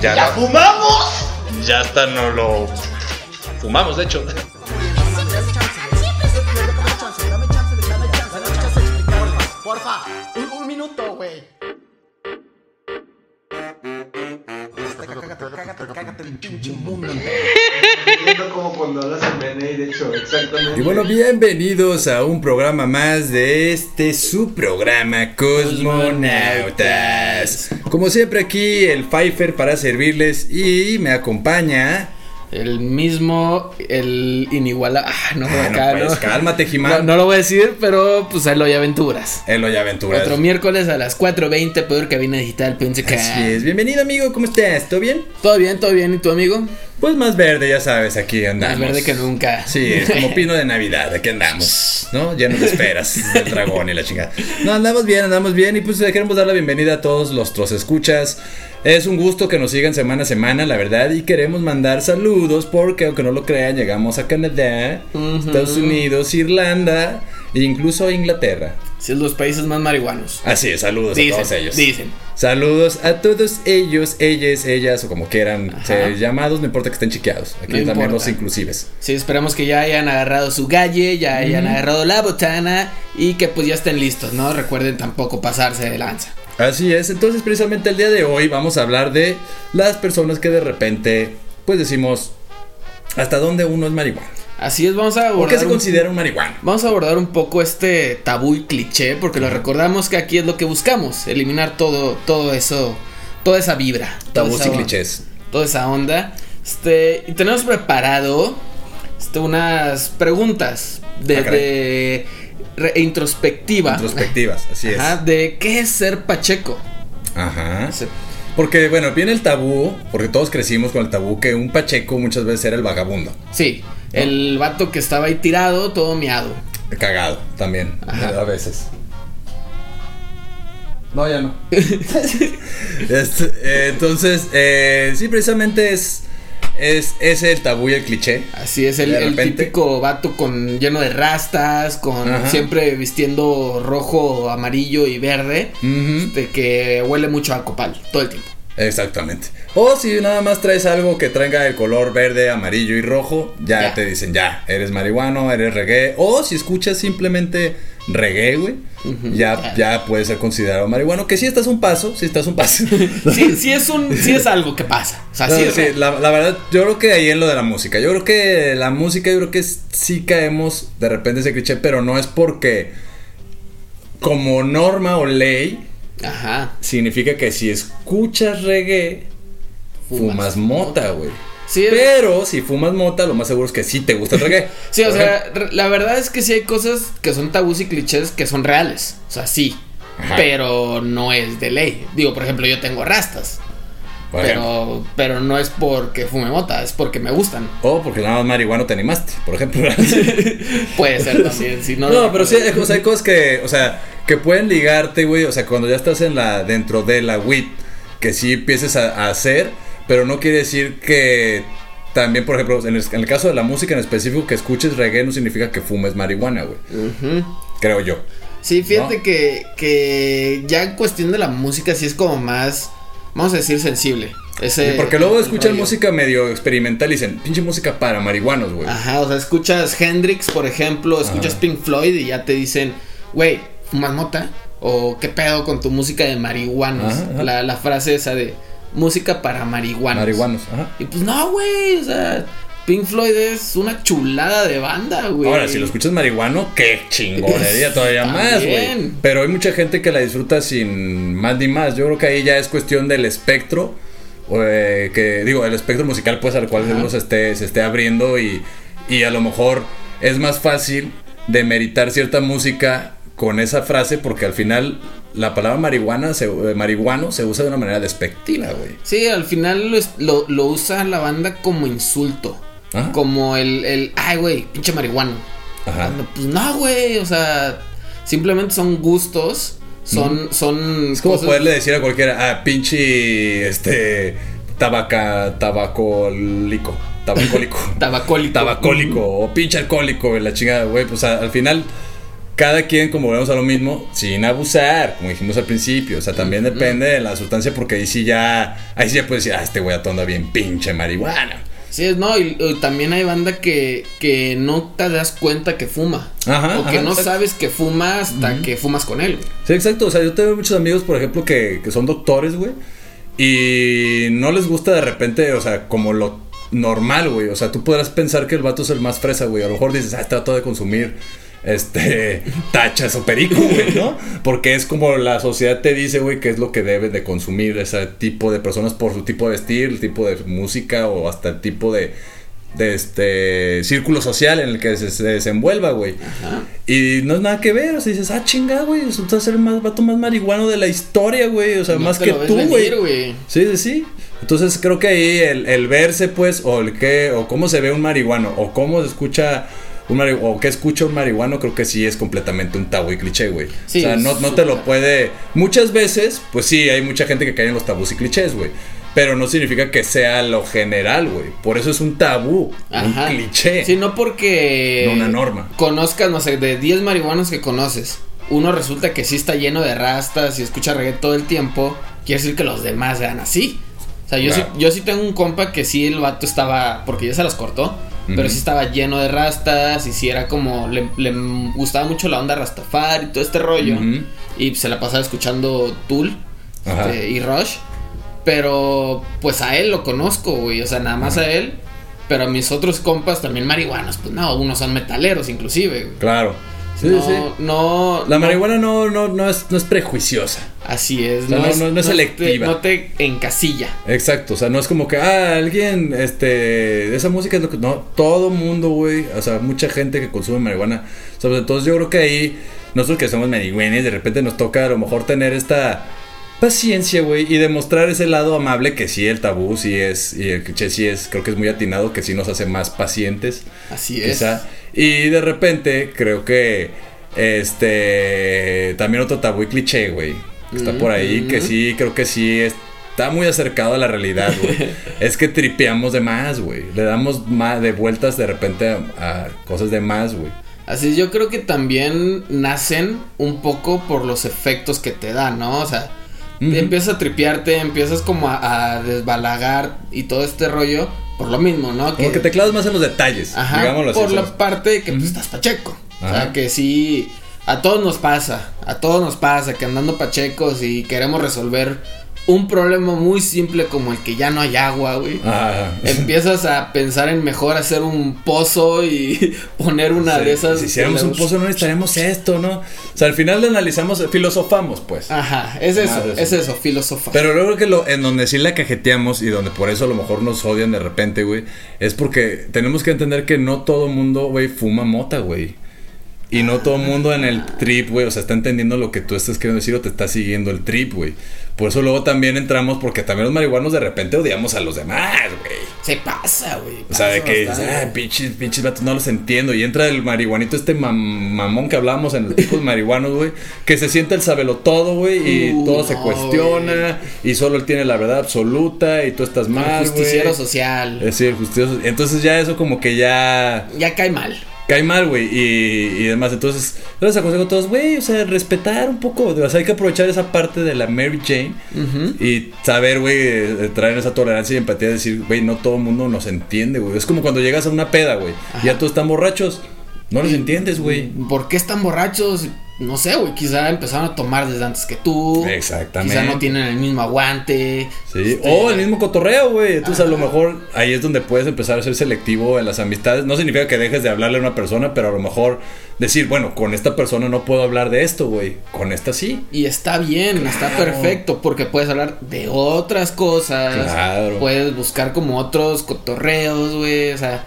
Ya ¿Ya no. fumamos? Ya hasta no lo fumamos, de hecho. Porfa, un, minuto, güey. Cágate, cágate, cágate el pinche mundo. Viendo como cuando hablas en BNI, de hecho, exactamente. Y bueno, bienvenidos a un programa más de este su programa Cosmonautas. Como siempre aquí el Pfeiffer para servirles y me acompaña. El mismo, el inigualable. Ah, no, Ah, no, pues, no. cálmate, Jimán. no lo voy a decir, pero pues hay aventuras. Elo y aventuras. Otro miércoles a las 4.20, peor cabina digital, pensé que. Así es. Bienvenido, amigo. ¿Cómo estás? ¿Todo bien? Todo bien, todo bien, ¿y tu amigo? Pues más verde, ya sabes, aquí andamos. Más verde que nunca. Sí, es como pino de Navidad, aquí andamos, ¿no? Lleno de esperas del dragón y la chingada. No, andamos bien, andamos bien y pues le queremos dar la bienvenida a todos los tros escuchas. Es un gusto que nos sigan semana a semana, la verdad, y queremos mandar saludos porque, aunque no lo crean, llegamos a Canadá. Estados Unidos, Irlanda e incluso Inglaterra. Sí, es los países más marihuanos. Así es, saludos a todos ellos. dicen. Saludos a todos ellos, ellas, ellas o como quieran ser llamados, no importa que estén chiqueados. Aquí No también importa. los inclusives. Sí, esperamos que ya hayan agarrado su galle, ya hayan agarrado la botana y que pues ya estén listos, ¿no? Recuerden tampoco pasarse de lanza. Así es, entonces precisamente el día de hoy vamos a hablar de las personas que de repente, pues decimos, hasta dónde uno es marihuana. Así es, vamos a ¿Por abordar. qué se un- considera un marihuana? Vamos a abordar un poco este tabú y cliché, porque lo recordamos que aquí es lo que buscamos, eliminar todo, todo eso, toda esa vibra. Tabús y clichés. Toda esa onda. Este, y tenemos preparado este, unas preguntas de, Ah, de re- introspectiva. Introspectivas, así es. Ajá, de qué es ser Pacheco. Ajá. Porque, bueno, viene el tabú, porque todos crecimos con el tabú que un pacheco muchas veces era el vagabundo. Sí, el vato que estaba ahí tirado, todo miado. Cagado también, Ajá. a veces. No, ya no. Este, eh, entonces, eh, sí, precisamente es, es ese el tabú y el cliché. Así es, el, típico vato con lleno de rastas, con Ajá. siempre vistiendo rojo, amarillo y verde, Ujú. de que huele mucho a copal todo el tiempo. Exactamente. O si nada más traes algo que traiga el color verde, amarillo y rojo, ya, Ya. te dicen ya, eres marihuano, eres reggae. O si escuchas simplemente reggae, güey, ya, ya. ya puede ser considerado marihuano. Que si estás un paso, si estás un paso. Sí, sí es un, sí es algo que pasa. O sea, No, sí es sí, real. la, la verdad, yo creo que ahí en lo de la música. Yo creo que la música, yo creo que sí caemos de repente ese cliché, pero no es porque como norma o ley Ajá. significa que si escuchas reggae, fumas, Fumas mota, güey. Sí, Pero si fumas mota, lo más seguro es que sí te gusta el reggae. Sí, o sea, la verdad es que sí hay cosas que son tabús y clichés que son reales. O sea, sí. Ajá. Pero no es de ley. Digo, por ejemplo, yo tengo rastas. Por. Pero, pero no es porque fume mota, es porque me gustan. O porque nada más marihuano te animaste, por ejemplo. Puede ser también, si no. No, pero sí, hay cosas, hay cosas que, o sea, que pueden ligarte, güey. O sea, cuando ya estás en la, dentro de la WIT, que sí empieces a, a hacer, pero no quiere decir que también, por ejemplo, en el, en el caso de la música en específico, que escuches reggae no significa que fumes marihuana, güey. Creo yo. Sí, fíjate ¿No? que, que ya en cuestión de la música sí es como más, vamos a decir, sensible. Ese, Porque luego escuchan rollo. música medio experimental y dicen, pinche música para marihuanos, güey. Ajá, o sea, escuchas Hendrix, por ejemplo, escuchas Ajá. Pink Floyd y ya te dicen, güey, ¿fumas mota? ¿O qué pedo con tu música de marihuanos? Ajá. La, la frase esa de música para marihuanos. Marihuanos, ajá. Y pues no, güey, o sea, Pink Floyd es una chulada de banda, güey. Ahora, si lo escuchas marihuano, qué chingonería todavía más, güey. Pero hay mucha gente que la disfruta sin más ni más. Yo creo que ahí ya es cuestión del espectro. eh, que digo, el espectro musical, pues al cual Ajá. uno se esté, se esté abriendo y, y a lo mejor es más fácil de meritar cierta música con esa frase porque al final la palabra marihuana, se, eh, marihuano se usa de una manera despectiva, güey. Sí, al final lo, lo usa la banda como insulto. Ajá. Como el, el ay, güey, pinche marihuano. Ajá. Cuando, Pues no, güey, o sea, simplemente son gustos, son, son Es como cosas- poderle decir a cualquiera, ah, pinche, este, tabaca, tabacólico, tabacólico. tabacólico. tabacólico o pinche alcohólico, la chingada, güey. Pues a- al final, cada quien, como volvemos a lo mismo, sin abusar, como dijimos al principio. O sea, también depende de la sustancia, porque ahí sí ya, ahí sí ya puedes decir, ah, este güey anda bien pinche marihuana. Sí, es, no, y, y también hay banda que, que no te das cuenta que fuma. Ajá, o que ajá, no exacto. sabes que fuma hasta que fumas con él. güey. Sí, exacto. O sea, yo tengo muchos amigos, por ejemplo, que, que son doctores, güey. Y no les gusta de repente, o sea, como lo normal, güey. O sea, tú podrás pensar que el vato es el más fresa, güey. A lo mejor dices, ah, trato de consumir este tachas o perico, güey, ¿no? Porque es como la sociedad te dice, güey, que es lo que deben de consumir ese tipo de personas por su tipo de vestir, el tipo de música o hasta el tipo de de este círculo social en el que se, se desenvuelva, güey. Y no es nada que ver, o sea, dices, ah, chinga, güey, resulta ser el más vato más marihuano de la historia, güey, o sea, No más que tú, güey. Sí, sí, sí. Entonces creo que ahí el, el verse, pues, o el que, o cómo se ve un marihuano, o cómo se escucha un o qué escucha un marihuano, creo que sí es completamente un tabú y cliché, güey. Sí, o sea, no, no te lo puede. Muchas veces, pues sí, hay mucha gente que cae en los tabús y clichés, güey. Pero no significa que sea lo general, güey. Por eso es un tabú, Ajá. un cliché. Sí, no porque. No una norma. Conozcas, no sé, de 10 marihuanos que conoces. Uno resulta que sí está lleno de rastas y escucha reggae todo el tiempo. Quiere decir que los demás sean así. O sea, yo, Claro. sí, yo sí tengo un compa que sí el vato estaba. Porque ya se las cortó. Pero Ujú. sí estaba lleno de rastas. Y sí era como. Le, le gustaba mucho la onda Rastafari y todo este rollo. Y se la pasaba escuchando Tool este, y Rush. Pero pues a él lo conozco, güey. O sea, nada más a él. Pero a mis otros compas también marihuanos. Pues no, unos son metaleros inclusive. güey. Claro. Sí, no, sí. no. La no- marihuana no, no, no, es, no es prejuiciosa. Así es. O sea, no- no- no es te- selectiva. no te encasilla. Exacto, o sea, no es como que, ah, alguien, este, esa música es lo que, no, todo mundo, güey, o sea, mucha gente que consume marihuana, o sea, entonces yo creo que ahí, nosotros que somos marihuanes, de repente nos toca a lo mejor tener esta paciencia, güey, y demostrar ese lado amable que sí, el tabú sí es, y el cliché sí es, creo que es muy atinado, que sí nos hace más pacientes, Así es. quizá, y de repente creo que, este, también otro tabú y cliché, güey, que está por ahí, que sí, creo que sí es Está muy acercado a la realidad, güey. es que tripeamos de más, güey. Le damos más de vueltas de repente a, a cosas de más, güey. Así yo creo que también nacen un poco por los efectos que te dan, ¿no? O sea, Empiezas a tripearte, empiezas como a, a desbalagar y todo este rollo por lo mismo, ¿no? Como que te clavas más en los detalles, Ajá, digámoslo así. por la parte de que pues, estás pacheco. O sea, que sí, a todos nos pasa, a todos nos pasa que andando pachecos y queremos resolver un problema muy simple como el que ya no hay agua, güey. Ajá. Empiezas a pensar en mejor hacer un pozo y poner una Sí, de esas. Si hiciéramos un pozo no necesitaríamos esto, ¿no? O sea, al final le analizamos, filosofamos, pues. Ajá, es eso. es eso, filosofar. Pero luego que lo, en donde sí la cajeteamos y donde por eso a lo mejor nos odian de repente, güey, es porque tenemos que entender que no todo mundo, güey, fuma mota, güey. Y no todo mundo en el trip, güey, o sea, está entendiendo lo que tú estás queriendo decir o te está siguiendo el trip, güey. Por eso luego también entramos, porque también los marihuanos de repente odiamos a los demás, güey. Se pasa, güey. O sea, de que, bastante. ah, pinches, pinches vatos, no los entiendo. Y entra el marihuanito, este mam- mamón que hablábamos en los tipos marihuanos, güey. Que se siente el sabelo todo, güey. Y Uh, todo se cuestiona. Y solo él tiene la verdad absoluta. Y tú estás El mal, justiciero güey. social. Es decir, justicioso. Entonces ya eso como que ya Ya cae mal. Cae mal, güey. Y, y demás. Entonces, yo les aconsejo a todos, güey, o sea, respetar un poco. O sea, hay que aprovechar esa parte de la Mary Jane. Y saber, güey, eh, traer esa tolerancia y empatía de decir, güey, no todo el mundo nos entiende, güey. Es como cuando llegas a una peda, güey. Y ya todos están borrachos. No los entiendes, güey. ¿Por qué están borrachos? No sé, güey. Quizá empezaron a tomar desde antes que tú. Exactamente. Quizá no tienen el mismo aguante. Sí, Este, o el mismo cotorreo, güey. Entonces, a lo mejor ahí es donde puedes empezar a ser selectivo en las amistades. No significa que dejes de hablarle a una persona, pero a lo mejor decir, bueno, con esta persona no puedo hablar de esto, güey. Con esta sí. Y está bien, está perfecto, porque puedes hablar de otras cosas. Claro. Puedes buscar como otros cotorreos, güey. O sea,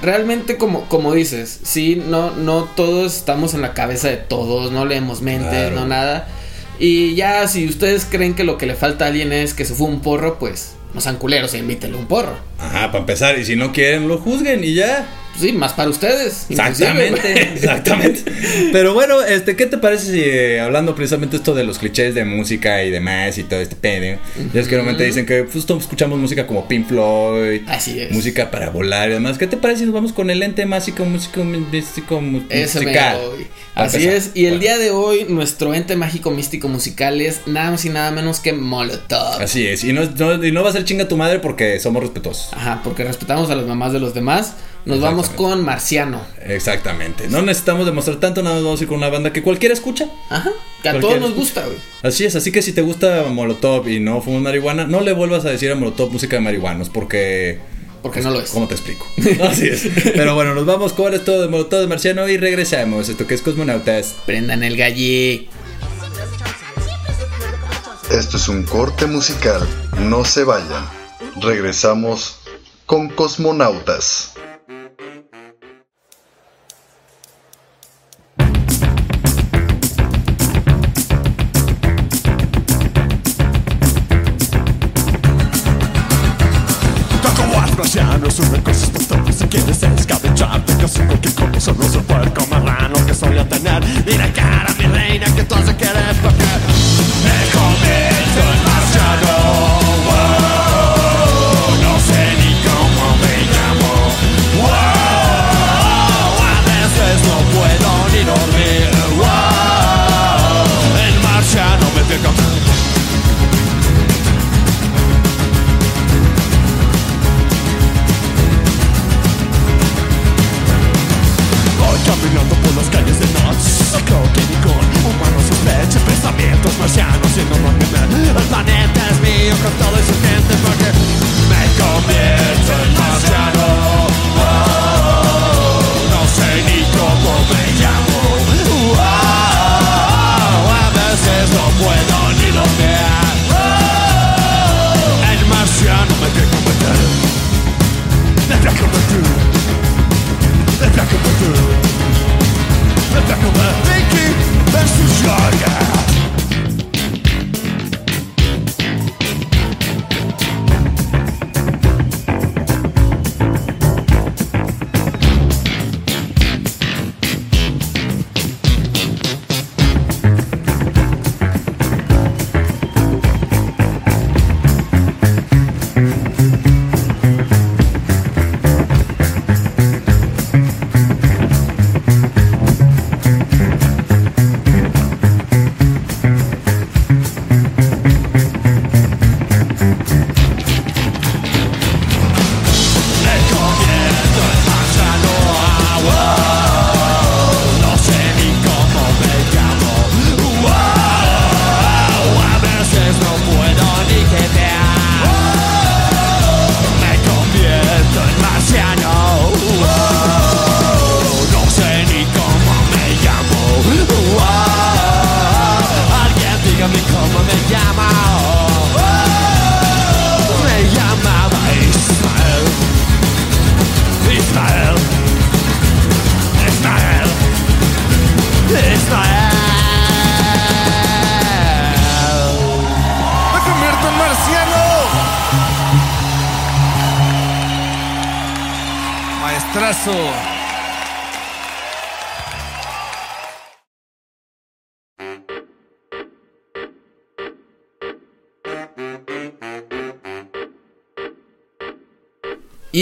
realmente como, como dices, sí, no, no todos estamos en la cabeza de todos, no leemos mentes, Claro. no nada. Y ya si ustedes creen que lo que le falta a alguien es que se fue un porro, pues no sean culeros e invítenle un porro. Ajá, para empezar. Y si no quieren, lo juzguen y ya. Pues sí, más para ustedes. Exactamente, exactamente. Pero bueno, este, ¿qué te parece si eh, hablando precisamente esto de los clichés de música y demás y todo este pedo? Ya es que normalmente dicen que pues, todos escuchamos música como Pink Floyd, Así es. música para volar y demás. ¿Qué te parece si nos vamos con el ente mágico, músico, místico, musical? Así empezar. es, y el día de hoy nuestro ente mágico místico musical es nada más y nada menos que Molotov. Así es, y no, no- y no va a ser chinga tu madre porque somos respetuosos. Ajá, porque respetamos a las mamás de los demás. Nos vamos con Marciano. Exactamente. No necesitamos demostrar tanto, nada más vamos a ir con una banda que cualquiera escucha. Ajá, que a todos nos escucha. gusta, güey. Así es, así que si te gusta Molotov y no fumas marihuana, no le vuelvas a decir a Molotov música de marihuanos porque... Porque no lo es. ¿Cómo te explico? Así es. Pero bueno, nos vamos con esto de Molotov de Marciano y regresamos. Esto que es Cosmonautas. Prendan el galle. Esto es un corte musical. No se vayan. Regresamos con Cosmonautas.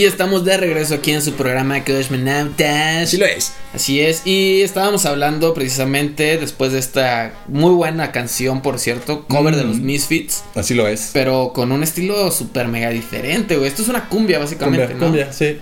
Y estamos de regreso aquí en su programa Cosmonautas. Así lo es. Así es, y estábamos hablando precisamente después de esta muy buena canción, por cierto, cover de los Mm. Misfits, Así lo es. pero con un estilo súper mega diferente, güey. Esto es una cumbia, básicamente, Cumbia, ¿no? cumbia, sí.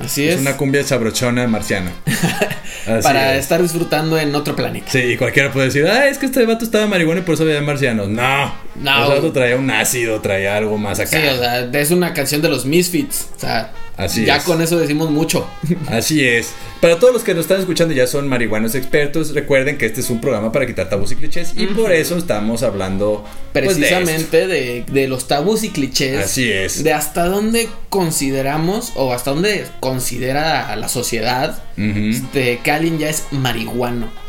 Así Es es. una cumbia sabrochona marciana. Para es. estar disfrutando en otro planeta. Sí, y cualquiera puede decir, ah, es que este vato estaba marihuana y por eso veía marcianos. No, No. Ese vato traía un ácido, traía algo más acá. Sí, o sea, es una canción de los Misfits. O sea, Así ya es. con eso decimos mucho. Así es. Para todos los que nos están escuchando y ya son marihuanos expertos, recuerden que este es un programa para quitar tabús y clichés y por eso estamos hablando pues, de. Precisamente de, de los tabús y clichés. Así es. De hasta dónde consideramos o hasta dónde considera a la sociedad este, que alguien ya es marihuano.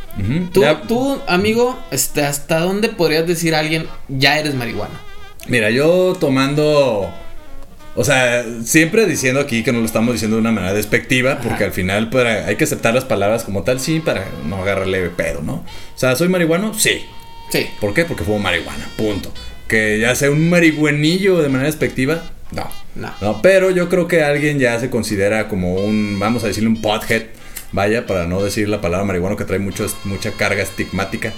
Tú, Ya- tú, amigo, este, ¿hasta dónde podrías decir a alguien ya eres marihuano? Mira, yo tomando. O sea, siempre diciendo aquí que no lo estamos diciendo de una manera despectiva, porque al final pues, hay que aceptar las palabras como tal, sí, para no agarrarle pedo, ¿no? O sea, ¿soy marihuano? Sí. Sí. ¿Por qué? Porque fumo marihuana, punto. Que ya sea un marihuanillo de manera despectiva, no. No. pero yo creo que alguien ya se considera como un, vamos a decirle un pothead, vaya, para no decir la palabra marihuano que trae mucho, mucha carga estigmática.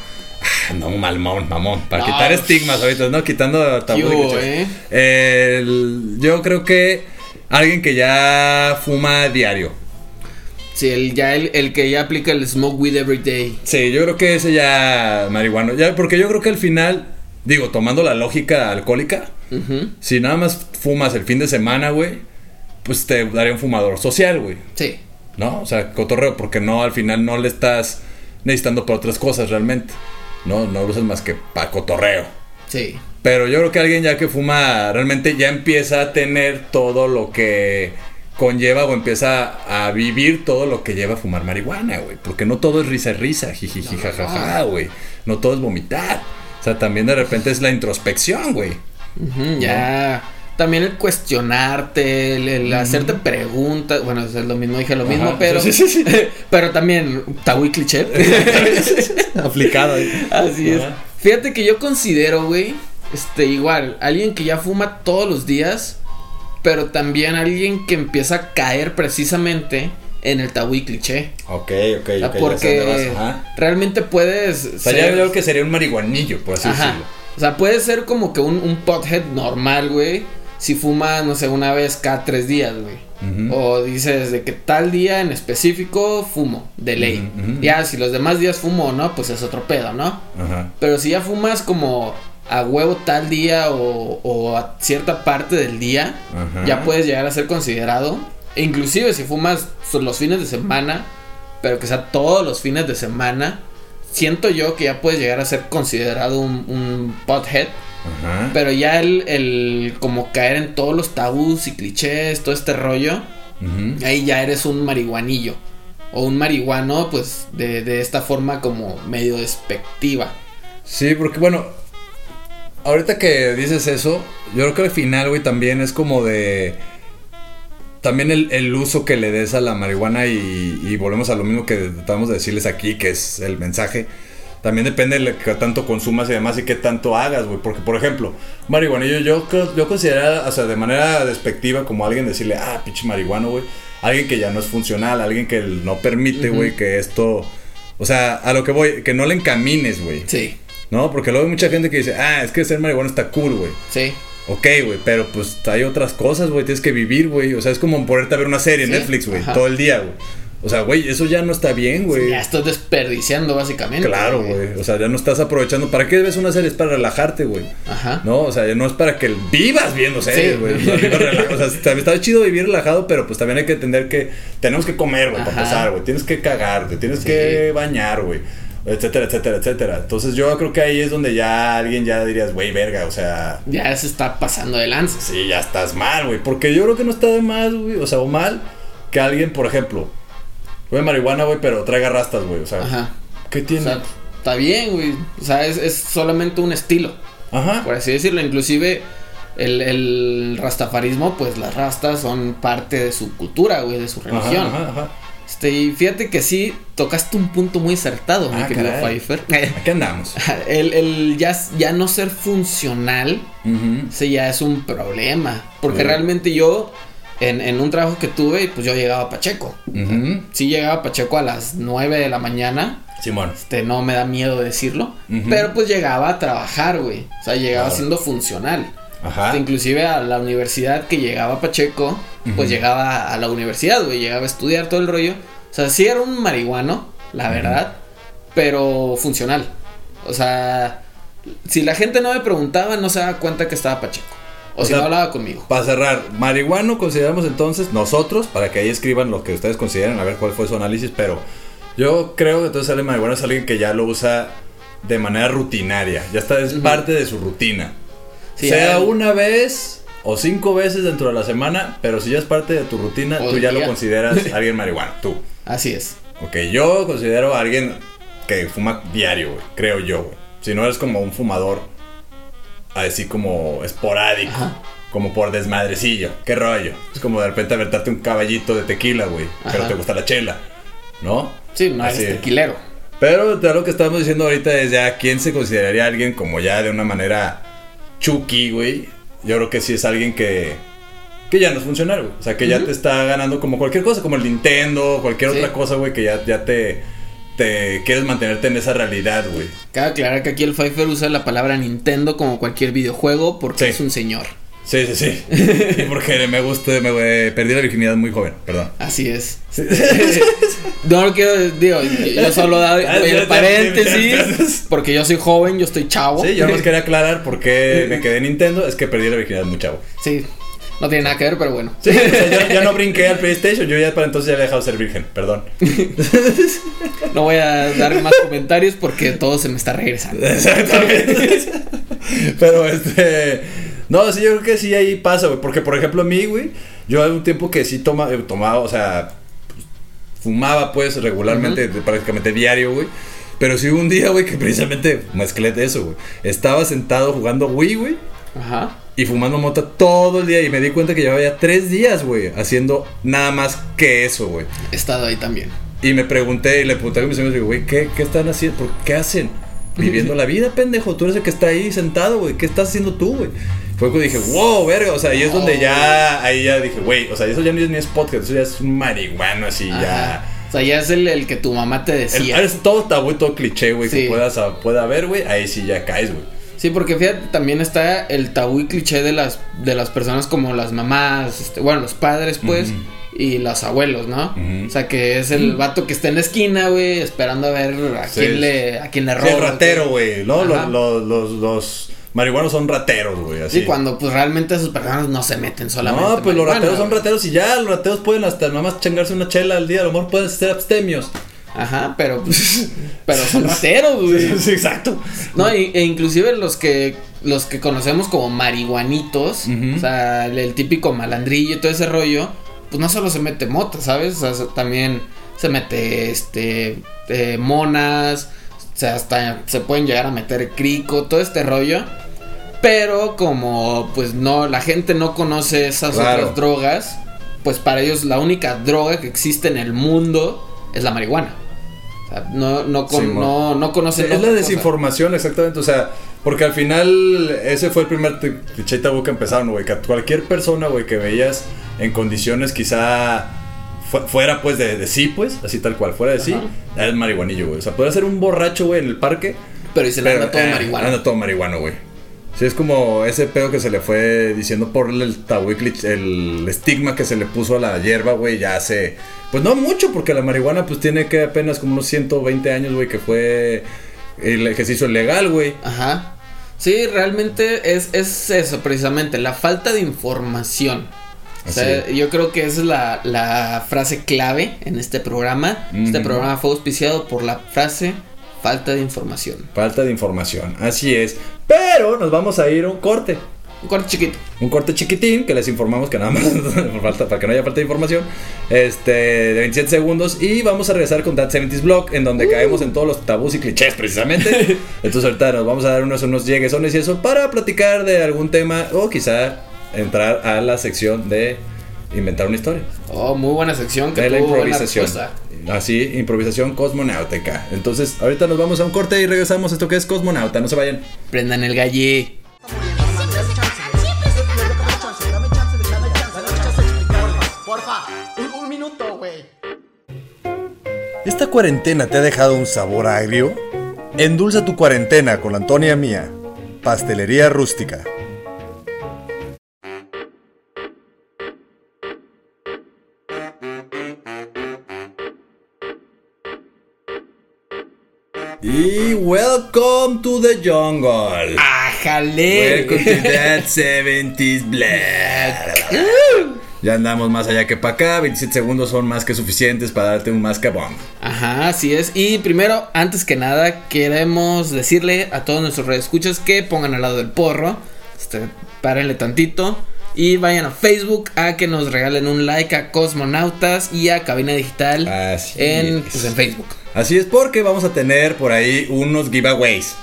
Ah, no, mamón, mamón. Para No. quitar estigmas ahorita, ¿no? Quitando tabú ¿Qué de hubo, clichés. eh? El- yo creo que alguien que ya fuma diario. Sí, el, ya el, el que ya aplica el smoke weed every day. Sí, yo creo que ese ya marihuano. Ya, porque yo creo que al final, digo, tomando la lógica alcohólica, si nada más fumas el fin de semana, güey, pues te daría un fumador social, güey. Sí. ¿No? O sea, cotorreo, porque no, al final no le estás necesitando para otras cosas realmente. No, no lo usas más que para cotorreo. Sí. Pero yo creo que alguien ya que fuma realmente ya empieza a tener todo lo que conlleva o empieza a vivir todo lo que lleva a fumar marihuana, güey. Porque no todo es risa risa, jijiji, jajaja, güey. No todo es vomitar. O sea, también de repente es la introspección, güey. Ujú, ya. También el cuestionarte, el, el hacerte preguntas. Bueno, es lo mismo, dije lo mismo, pero. sí, sí, sí. pero también, tabú y cliché. Aplicado ahí. Así es. Fíjate que yo considero, güey, este, igual, alguien que ya fuma todos los días, pero también alguien que empieza a caer precisamente en el tabú y cliché. Ok, ok, sea, ok. porque realmente puedes. O sea, ya que sería un marihuanillo, por así Ajá. decirlo. O sea, puede ser como que un, un pothead normal, güey. Si fuma, no sé, una vez cada tres días, güey. O dices de que tal día en específico fumo, de ley. Ya, si los demás días fumo o no, pues es otro pedo, ¿no? Pero si ya fumas como a huevo tal día o, o a cierta parte del día, ya puedes llegar a ser considerado. E inclusive si fumas los fines de semana, pero que sea todos los fines de semana, siento yo que ya puedes llegar a ser considerado un, un pothead. Ajá. Pero ya el, el como caer en todos los tabús y clichés, todo este rollo, Ujú. ahí ya eres un marihuanillo. O un marihuano, pues, de, de esta forma como medio despectiva. Sí, porque bueno, ahorita que dices eso, yo creo que al final, güey, también es como de... También el, el uso que le des a la marihuana y, y volvemos a lo mismo que tratamos de decirles aquí, que es el mensaje. También depende de que tanto consumas y demás y qué tanto hagas, güey. Porque, por ejemplo, marihuanillo, yo, creo- yo considero, o sea, de manera despectiva, como alguien decirle, ah, pinche marihuano, güey. Alguien que ya no es funcional, alguien que no permite, güey, que esto... O sea, a lo que voy, que no le encamines, güey. Sí, No, porque luego hay mucha gente que dice, ah, es que ser marihuana está cool, güey. sí. Ok, güey, pero pues hay otras cosas, güey, tienes que vivir, güey. O sea, es como ponerte a ver una serie en Sí, Netflix, güey, todo el día, güey. O sea, güey, eso ya no está bien, güey. Ya estás desperdiciando básicamente. Claro, güey. O sea, ya no estás aprovechando. ¿Para qué ves una serie? Es para relajarte, güey. Ajá. No, o sea, ya no es para que vivas viendo series, Sí. güey. O sea. O sea, está chido vivir relajado, pero pues también hay que entender que tenemos que comer, güey, para pasar, güey. Tienes que cagarte, tienes Sí. que bañar, güey. Etcétera, etcétera, etcétera. Entonces yo creo que ahí es donde ya alguien ya dirías, güey, verga, o sea, Ya se está pasando de lanza. sí, ya estás mal, güey. Porque yo creo que no está de más, güey. O sea, o mal que alguien, por ejemplo, güey, marihuana, güey, pero traiga rastas, güey. O sea, Ajá. ¿qué O tiene? sea, está bien, güey. O sea, es, es solamente un estilo, Ajá. por así decirlo. Inclusive el, el rastafarismo, pues las rastas son parte de su cultura, güey, de su religión. ajá, ajá. Este, y fíjate que sí, tocaste un punto muy acertado, mi Ah, querido caray. Pfeiffer. Aquí andamos. el el ya, ya no ser funcional, ese ya es un problema. Porque realmente yo, en, en un trabajo que tuve, pues yo llegaba a Pacheco. Ujú. Sí llegaba a Pacheco a las 9 de la mañana. Simón. Este, no me da miedo decirlo. Pero pues llegaba a trabajar, güey. O sea, llegaba Claro. siendo funcional. Ajá. Este, inclusive a la universidad que llegaba a Pacheco, pues llegaba a la universidad, güey. Llegaba a estudiar todo el rollo. O sea, sí era un marihuano, la verdad. Pero funcional. O sea, si la gente no me preguntaba, no se daba cuenta que estaba Pacheco. O, si sea, no hablaba conmigo. Para cerrar, marihuano consideramos entonces nosotros, para que ahí escriban lo que ustedes consideren, a ver cuál fue su análisis, pero yo creo que entonces alguien marihuano es alguien que ya lo usa de manera rutinaria, ya está, es parte de su rutina. Sí, sea hay- una vez o cinco veces dentro de la semana, pero si ya es parte de tu rutina, O tú ya lo consideras alguien marihuano, tú. Así es. Ok, yo considero a alguien que fuma diario, güey, creo yo, güey. Si no eres como un fumador así como esporádico, Ajá. como por desmadrecillo. ¿Qué rollo? Es como de repente aventarte un caballito de tequila, güey, pero te gusta la chela, ¿no? Sí, no Así. eres tequilero. Pero de lo que estamos diciendo ahorita es ya quién se consideraría alguien como ya de una manera chucky, güey. Yo creo que sí es alguien que que ya no es funcional, güey. O sea, que ya te está ganando como cualquier cosa, como el Nintendo, cualquier Sí. otra cosa, güey, que ya, ya te, te quieres mantenerte en esa realidad, güey. Cabe aclarar que aquí el Pfeiffer usa la palabra Nintendo como cualquier videojuego porque Sí. es un señor. Sí, sí, sí. Y porque me gusta, me eh, perdí la virginidad muy joven, perdón. Así es. no lo quiero, digo, yo, solo doy Ah, el paréntesis porque yo soy joven, yo estoy chavo. Sí, yo nomás quería aclarar por qué me quedé en Nintendo, es que perdí la virginidad muy chavo. Sí, no tiene nada que ver, pero bueno. Sí, o sea, yo, yo no brinqué al PlayStation, yo ya para entonces ya había dejado de ser virgen, perdón. No voy a dar más comentarios porque todo se me está regresando. Exactamente. Pero este. No, sí, yo creo que sí ahí pasa, güey. Porque, por ejemplo, a mí, güey, yo hay un tiempo que sí toma, eh, tomaba, o sea, pues, fumaba, pues, regularmente, de- prácticamente diario, güey. Pero sí hubo un día, güey, que precisamente mezclé de eso, güey. Estaba sentado jugando Wii, güey. Ajá. Y fumando mota todo el día. Y me di cuenta que llevaba ya tres días, güey, haciendo nada más que eso, güey. He estado ahí también. Y me pregunté y le pregunté a mis amigos, güey, ¿qué, ¿qué están haciendo? ¿Por qué hacen? Viviendo la vida, pendejo. Tú eres el que está ahí sentado, güey. ¿Qué estás haciendo tú, güey? Fue cuando dije, wow, verga. O sea, ahí es donde ya, ahí ya dije, güey, o sea, eso ya ni es, ni es podcast, eso ya es un marihuano así, Ajá. ya. O sea, ya es el, el que tu mamá te El, decía. es todo tabú y todo cliché, güey, Sí. que puedas, pueda haber, güey. Ahí sí ya caes, güey. Sí, porque fíjate, también está el tabú y cliché de las, de las personas como las mamás, este, bueno, los padres, pues, y los abuelos, ¿no? O sea, que es el vato que está en la esquina, güey, esperando a ver a Sí. quién le, a quién le Sí, roba. el ratero, güey. No, los, los, los, los marihuanos son rateros, güey. Así. Sí, cuando pues realmente esas personas no se meten solamente. No, pues los rateros son rateros y ya, los rateros pueden hasta nada más changarse una chela al día, a lo mejor pueden ser abstemios. Ajá, pero pues, pero son rateros, güey. Sí, exacto. No, y- e inclusive los que los que conocemos como marihuanitos, o sea, el, el típico malandrillo y todo ese rollo, pues no solo se mete mota, ¿sabes? O sea, se- también se mete este eh, monas, o sea, hasta se pueden llegar a meter crico, todo este rollo. Pero como pues no la gente no conoce esas Claro. otras drogas, pues para ellos la única droga que existe en el mundo es la marihuana. No no con- no, no conocen es la cosa. desinformación, exactamente. O sea, porque al final ese fue el primer cliché tabú que empezaron, güey. Que cualquier persona, güey, que veías en condiciones quizá fu- fuera, pues, de, de sí, pues, así tal cual, fuera de sí, era el marihuanillo, güey. O sea, podría ser un borracho, güey, en el parque. Pero y se le anda todo eh, marihuana. Anda todo marihuano, güey. Sí, es como ese pedo que se le fue diciendo por el clich- el estigma que se le puso a la hierba, güey, ya hace... Pues no mucho, porque la marihuana pues tiene que apenas como unos 120 años, güey, que fue... El que se hizo legal, güey. Ajá. Sí, realmente es, es eso, precisamente, la falta de información. O sea, yo creo que esa es la, la frase clave en este programa. Este programa fue auspiciado por la frase falta de información. Falta de información, así es. Pero nos vamos a ir a un corte. Un corte chiquito. Un corte chiquitín que les informamos que nada más falta, para que no haya falta de información. Este, de 27 segundos. Y vamos a regresar con That 70s Blog, en donde caemos en todos los tabús y clichés, precisamente. Entonces, ahorita nos vamos a dar unos, unos lleguesones y eso para platicar de algún tema o quizá entrar a la sección de inventar una historia. Oh, muy buena sección que De la buena improvisación. Así, improvisación cosmonáutica. Entonces, ahorita nos vamos a un corte y regresamos a esto que es cosmonauta. No se vayan. Prendan el galle. Porfa, un, un minuto, güey. ¿Esta cuarentena te ha dejado un sabor agrio? Endulza tu cuarentena con la Antonia Mía, Pastelería Rústica. Y welcome to the jungle. Jalé. Welcome to that 70s black. Ya andamos más allá que para acá. 27 segundos son más que suficientes para darte un mascabón. Ajá, así es. Y primero, antes que nada, queremos decirle a todos nuestros redescuchas que pongan al lado del porro. Este, párenle tantito. Y vayan a Facebook a que nos regalen un like a Cosmonautas y a Cabina Digital Así en, es. pues, en Facebook. Así es porque vamos a tener por ahí unos giveaways.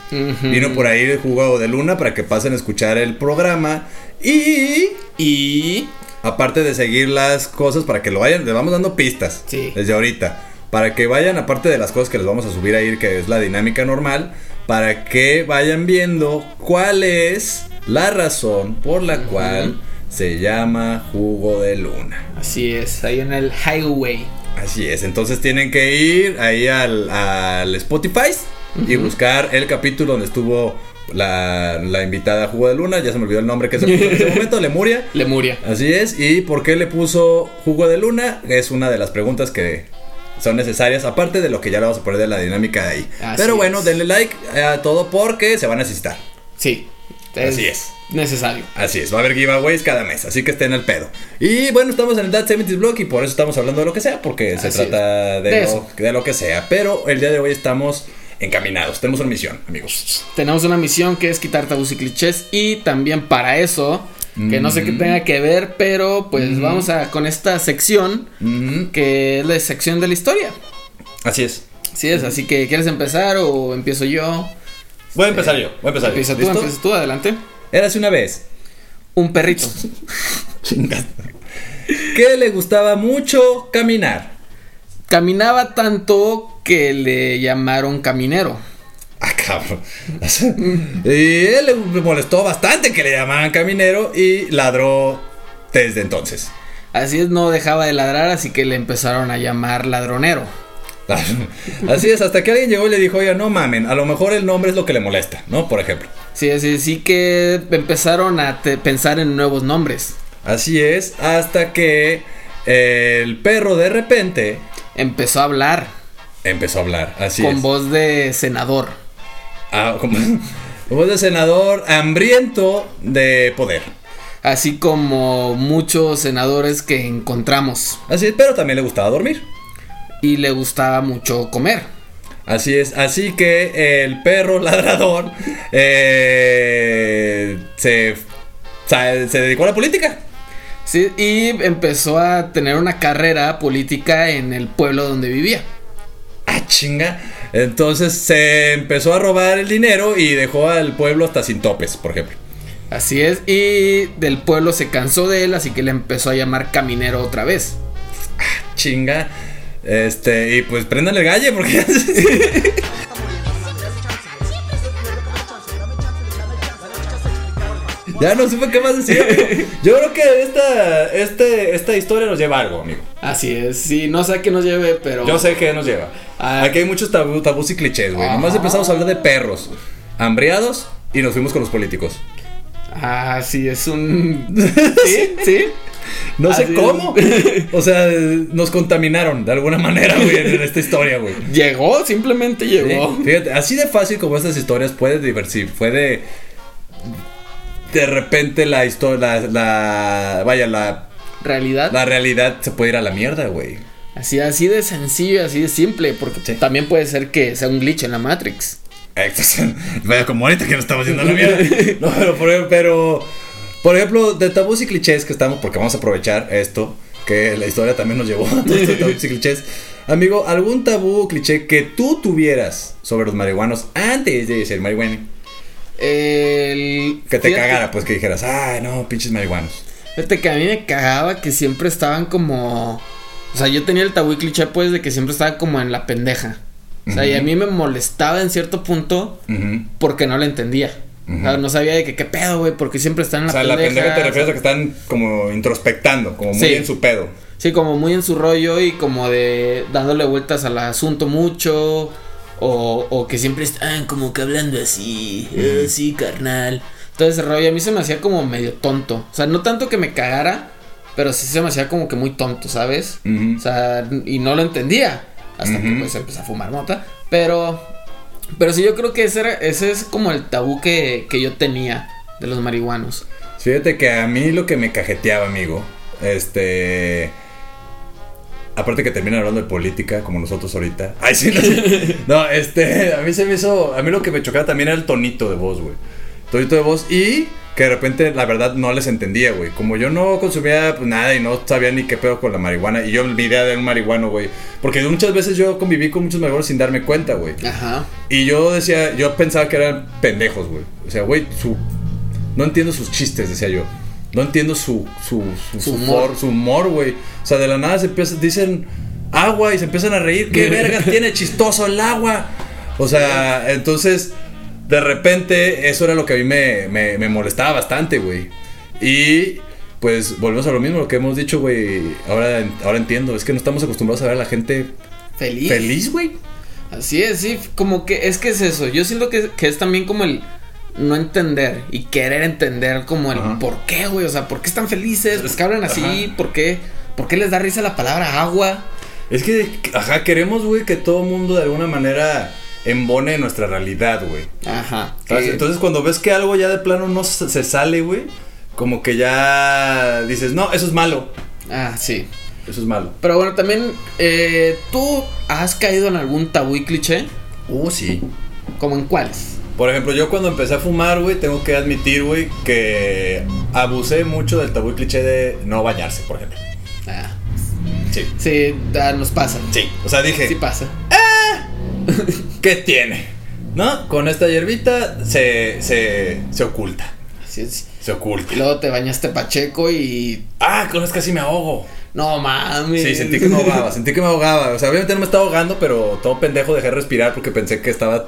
Vino por ahí el juego de luna para que pasen a escuchar el programa. Y Y aparte de seguir las cosas para que lo vayan, les vamos dando pistas Sí. desde ahorita. Para que vayan, aparte de las cosas que les vamos a subir ahí, que es la dinámica normal, para que vayan viendo cuál es la razón por la cual se llama jugo de luna. así es, ahí en el highway. Así es, entonces tienen que ir ahí al, al Spotify y buscar el capítulo donde estuvo la, la invitada Jugo de Luna, ya se me olvidó el nombre que se puso en ese momento, Lemuria. Lemuria. Así es, y por qué le puso Jugo de Luna es una de las preguntas que son necesarias, aparte de lo que ya le vamos a poner de la dinámica de ahí. Así Pero bueno, es. denle like a todo porque se van a necesitar. Sí. Así es. Necesario. Así es, va a haber giveaways cada mes, así que estén al pedo. Y bueno, estamos en el That 70s Blog y por eso estamos hablando de lo que sea, porque se trata de, De lo, eso. de lo que sea. Pero el día de hoy estamos encaminados, tenemos una misión, amigos. Tenemos una misión que es quitar tabús y clichés y también para eso, que no sé qué tenga que ver, pero pues vamos a con esta sección que es la sección de la historia. Así es. Así es, así que ¿quieres empezar o empiezo yo? Voy a empezar yo, voy a empezar yo. Empieza tú, empieza tú, adelante. Érase una vez Un perrito. que le gustaba mucho caminar. Caminaba tanto que le llamaron caminero. Ah, cabrón. y él le molestó bastante que le llamaran caminero y ladró desde entonces. Así es, no dejaba de ladrar, así que le empezaron a llamar ladronero. Así es, hasta que alguien llegó y le dijo, oiga, no mamen, a lo mejor el nombre es lo que le molesta, ¿no? Por ejemplo. Sí, así, sí que empezaron a pensar en nuevos nombres. Así es, hasta que el perro de repente Empezó a hablar empezó a hablar. Así con es. voz de senador. Ah, como voz de senador hambriento de poder. Así como muchos senadores que encontramos. Así es, pero también le gustaba dormir. Y le gustaba mucho comer. Así es, así que el perro ladrador eh, se, se dedicó a la política. Sí, y empezó a tener una carrera política en el pueblo donde vivía. Ah, chinga. Entonces se empezó a robar el dinero y dejó al pueblo hasta sin topes, por ejemplo. Así es, y del pueblo se cansó de él, así que le empezó a llamar caminero otra vez. Chinga. Este, y pues prendan el galle porque Ya no supe qué más decir. amigo. Yo creo que esta, este, esta historia nos lleva a algo, amigo. Así es, sí, no sé a qué nos lleve, pero... Yo sé que nos lleva. Ah. Aquí hay muchos tabú, tabús y clichés, güey. Nomás Ajá. empezamos a hablar de perros, hambriados y nos fuimos con los políticos. Ah, sí, es un... sí, sí. No sé es. cómo. O sea, nos contaminaron de alguna manera, güey, en esta historia, güey. Llegó, simplemente llegó. Sí, Fíjate, así de fácil como estas historias puede diversificar, puede de repente la historia, la, la- vaya, la, Realidad. la realidad se puede ir a la mierda, güey. Así, así de sencillo, así de simple, porque también puede ser que sea un glitch en la Matrix. Entonces, Vaya, como ahorita que nos estamos yendo a la mierda. No, pero, por ejemplo, de tabús y clichés que estamos, porque vamos a aprovechar esto, que la historia también nos llevó a todos estos tabús y clichés. Amigo, ¿algún tabú o cliché que tú tuvieras sobre los marihuanos antes de ser marihuana? El... Que te fíjate- cagara, pues que dijeras, ay, no, pinches marihuanos. Fíjate que a mí me cagaba que siempre estaban como. O sea, yo tenía el tabú y cliché, pues, de que siempre estaba como en la pendeja. O sea, y a mí me molestaba en cierto punto porque no la entendía. O sea, no sabía de que qué pedo, güey, porque siempre están en O la sea, la pendeja. pendeja te refieres a que están como introspectando, como muy Sí. en su pedo. Sí, como muy en su rollo y como de dándole vueltas al asunto mucho. O, o que siempre están como que hablando así. "Eh, sí, carnal. Todo ese rollo a mí se me hacía como medio tonto. O sea, no tanto que me cagara, pero sí se me hacía como que muy tonto, ¿sabes? O sea, y no lo entendía. Hasta que pues empecé a fumar mota. Pero Pero sí, yo creo que ese, era, ese es como el tabú que, que yo tenía de los marihuanos. Fíjate que a mí lo que me cajeteaba, amigo, este... Aparte que terminan hablando de política, como nosotros ahorita. Ay, sí, no, no, este, a mí se me hizo, a mí lo que me chocaba también era el tonito de voz, güey. Tonito de voz y que de repente, la verdad, no les entendía, güey. Como yo no consumía pues, nada y no sabía ni qué pedo con la marihuana. Y yo mi idea de un marihuano, güey. Porque muchas veces yo conviví con muchos marihuanos sin darme cuenta, güey. Ajá. Y yo decía, yo pensaba que eran pendejos, güey. O sea, güey, su... No entiendo sus chistes, decía yo. No entiendo su, su, su, Su su humor. su humor, güey. O sea, de la nada se empieza, dicen agua y se empiezan a reír. ¿Qué verga tiene chistoso el agua? O sea, entonces, de repente, eso era lo que a mí me, me, me molestaba bastante, güey. Y pues volvemos a lo mismo, lo que hemos dicho, güey. Ahora, ahora entiendo, es que no estamos acostumbrados a ver a la gente Feliz. feliz, güey. Así es, sí, como que es que es eso. Yo siento que, que es también como el no entender y querer entender como el Ajá. por qué, güey. O sea, ¿por qué están felices? ¿Por qué hablan así? Ajá. ¿Por qué? ¿Por qué les da risa la palabra agua? Es que, ajá, queremos, güey, que todo mundo de alguna manera embone nuestra realidad, güey. Ajá. Entonces cuando ves que algo ya de plano no se sale, güey, como que ya dices, no, eso es malo, Ah, sí. eso es malo. Pero bueno, también, eh, ¿tú has caído en algún tabú y cliché? Uh, sí. ¿Como en cuáles? Por ejemplo, yo cuando empecé a fumar, güey, tengo que admitir, güey, que abusé mucho del tabú y cliché de no bañarse, por ejemplo. Ah, Sí. sí, nos pasa. Sí. O sea, dije, Sí pasa. ¿qué tiene? ¿No? Con esta hierbita se, se, se oculta. Así es. Se oculta. Y luego te bañaste Pacheco y. Ah, con esto casi me ahogo. No mames. Sí, sentí que me ahogaba, sentí que me ahogaba. O sea, obviamente no me estaba ahogando, pero todo pendejo dejé de respirar porque pensé que estaba.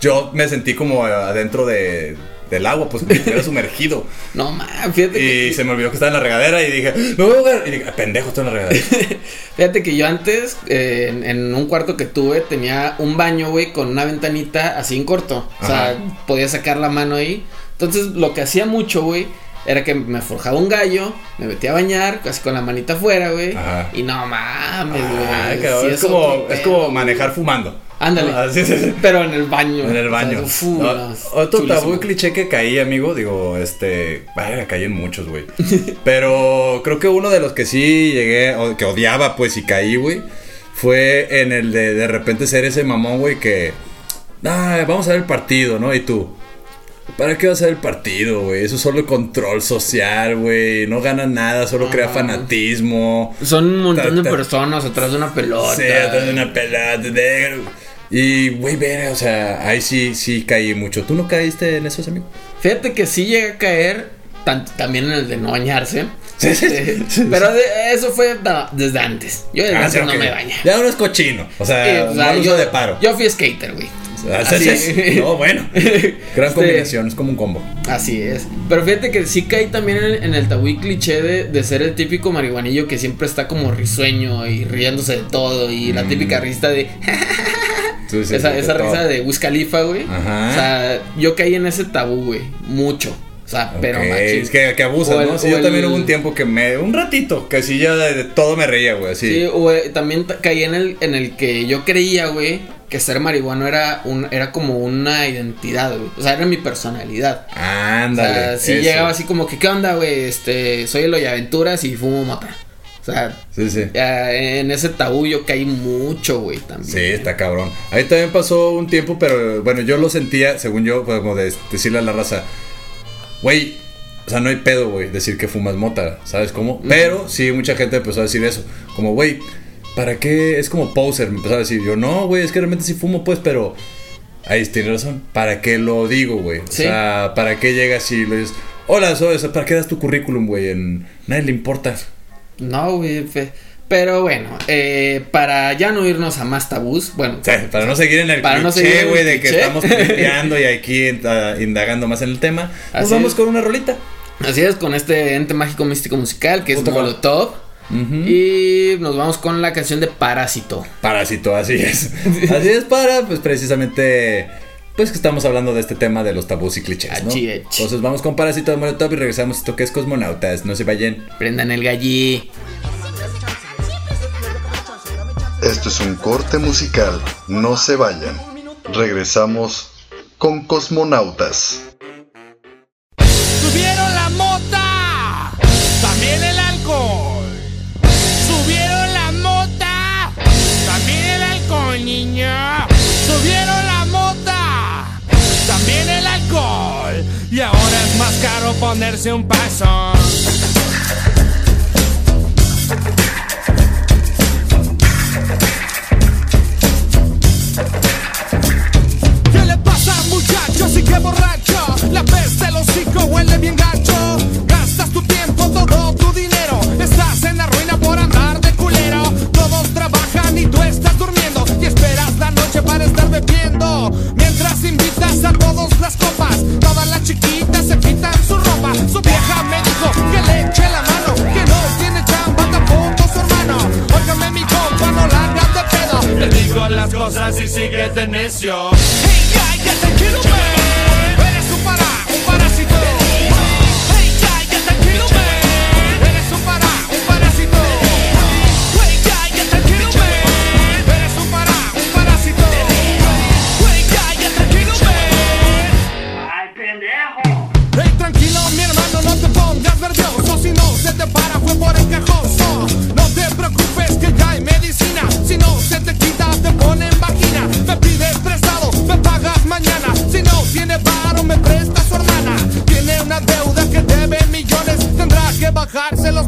Yo me sentí como adentro de, del agua, pues que estuviera sumergido. No mames, fíjate Y que. se me olvidó que estaba en la regadera y dije, me voy a ahogar. Y dije, pendejo, estoy en la regadera. Fíjate que yo antes, eh, en, en un cuarto que tuve, tenía un baño, güey, con una ventanita así en corto. O sea, Ajá. podía sacar la mano ahí. Entonces, lo que hacía mucho, güey, era que me forjaba un gallo, me metía a bañar, casi con la manita afuera, güey. Y no mames, güey. Ah, sí es, como, es como manejar fumando. Ándale. Ah, sí, sí, sí. Pero en el baño. En el O sea, baño. No, otro chulísimo. tabú y cliché que caí, amigo, digo, este, vaya, caí en muchos, güey. Pero creo que uno de los que sí llegué, o que odiaba, pues, y caí, güey, fue en el de de repente ser ese mamón, güey, que, ah, vamos a ver el partido, ¿no? Y tú, ¿para qué vas a ver el partido, güey? Eso es solo control social, güey, no gana nada, solo crea fanatismo. Son un montón de Ta- personas atrás de una pelota. Sí, atrás de una pelota. de- Y, güey, ver, o sea, ahí sí, sí caí mucho. ¿Tú no caíste en esos, amigo? Fíjate que sí llegué a caer tan- también en el de no bañarse. Sí, sí, Eh, sí. pero de- eso fue desde antes. Yo desde Ah, antes no me bañé. Ya uno es cochino. O sea, o sea, yo, de paro. yo fui skater, güey. Ah, sí, así. sí. No, bueno. Gran Este, combinación, es como un combo. Así es. Pero fíjate que sí caí también en, en el tabú y cliché de, de ser el típico marihuanillo que siempre está como risueño y riéndose de todo. Y la Mm. típica risa de. Sí, sí, esa esa risa de Wiz Khalifa, güey. Ajá. O sea, yo caí en ese tabú, güey. Mucho. O sea, pero machín. Es que, que el- ¿no? Sí, yo también hubo un tiempo que me. Un ratito, que sí, ya de, de todo me reía, güey. Así. Sí, eh, también ta- caí en el, en el que yo creía, güey, que ser marihuano era, un, era como una identidad, güey. O sea, era mi personalidad. Ándale. o sea, sí eso. llegaba así como que, ¿qué onda, güey? Este, soy el Aventuras y fumo mota. O sea, Sí, sí. ya en ese tabú yo caí mucho, güey, también. Sí, está cabrón. Ahí también pasó un tiempo, pero bueno, yo lo sentía, según yo, como de decirle a la raza, güey, o sea, no hay pedo, güey, decir que fumas mota, ¿sabes cómo? Pero sí, mucha gente empezó a decir eso, como, güey, ¿para qué? Es como poser, me empezó a decir, yo, no, güey, es que realmente sí fumo, pues, pero... Ahí tiene razón. ¿Para qué lo digo, güey? O sea, ¿para qué llegas y le dices, hola, soy, o sea, ¿para qué das tu currículum, güey? En... Nadie le importa. No, güey. Pero bueno, eh, para ya no irnos a más tabús, bueno, sea, para no seguir en el Para no cliché, de que estamos tripeando y aquí ah, indagando más en el tema, nos Así vamos es. con una rolita. así es con este ente mágico místico musical que es Molotov. Y nos vamos con la canción de Parásito. Parásito, así es. Así es para, pues precisamente, pues que estamos hablando de este tema de los tabús y clichés, ¿no? Entonces vamos con Parásito de Molotov y regresamos a esto que es Cosmonautas. No se vayan. Prendan el gallí. Esto es un corte musical. No se vayan. Regresamos con Cosmonautas. ponerse un paso.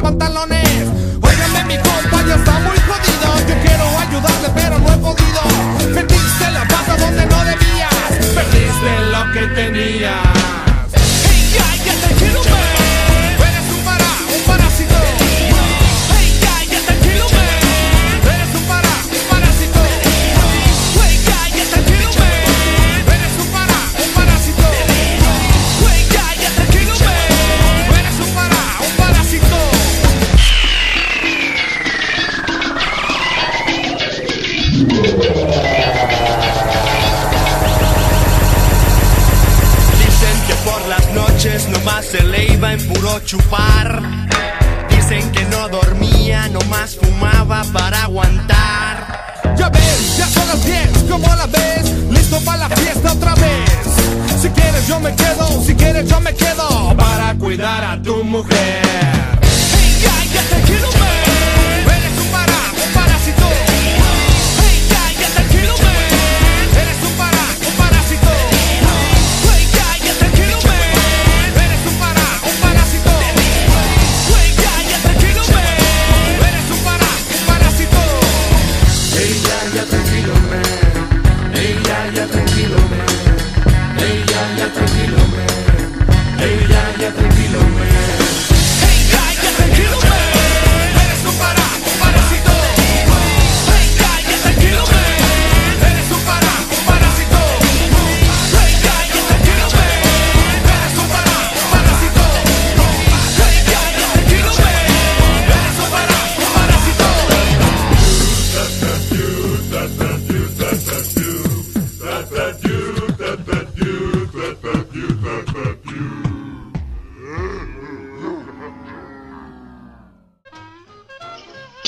pantalones. Mi compa, ya está muy jodido. Yo quiero ayudarle, pero no he podido. Metiste la quedo para cuidar a tu mujer.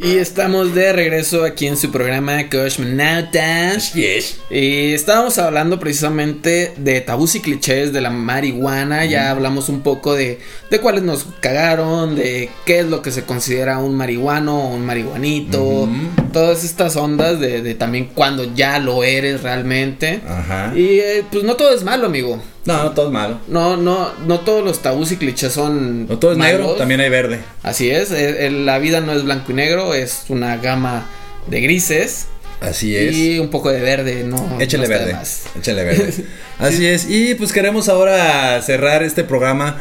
Y estamos de regreso aquí en su programa Cosmonautas. Yes. Y estábamos hablando precisamente de tabús y clichés de la marihuana. Ya hablamos un poco de, de cuáles nos cagaron, de qué es lo que se considera un marihuano o un marihuanito. Todas estas ondas de, de, también cuando ya lo eres realmente. Ajá. Y eh, pues no todo es malo, amigo. No, no todo es malo. No, no, no todos los tabús y clichés son. No todo es malos. negro, también hay verde. Así es, eh, la vida no es blanco y negro, es una gama de grises. Así es. Y un poco de verde, ¿no? Échale verde. Échale verde. Así es. Y pues queremos ahora cerrar este programa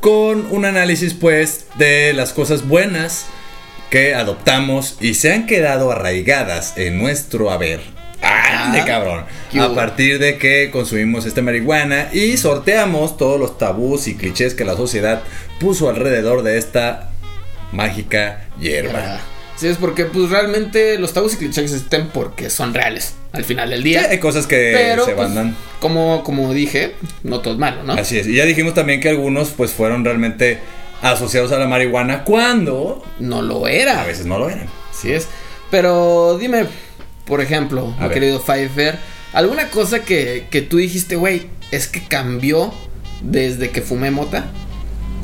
con un análisis, pues, de las cosas buenas que adoptamos y se han quedado arraigadas en nuestro haber ¡Ande, ah, cabrón! A partir de que consumimos esta marihuana y sorteamos todos los tabús y clichés que la sociedad puso alrededor de esta mágica hierba. Ah, sí, es porque pues realmente los tabús y clichés existen porque son reales al final del día. Sí, hay cosas que se pues, van Como, como dije, no todo es malo, ¿no? Así es. Y ya dijimos también que algunos pues fueron realmente asociados a la marihuana cuando... No lo era. A veces no lo eran. Así es. Pero dime, por ejemplo, mi querido Pfeiffer, alguna cosa que, que tú dijiste, güey, es que cambió desde que fumé mota.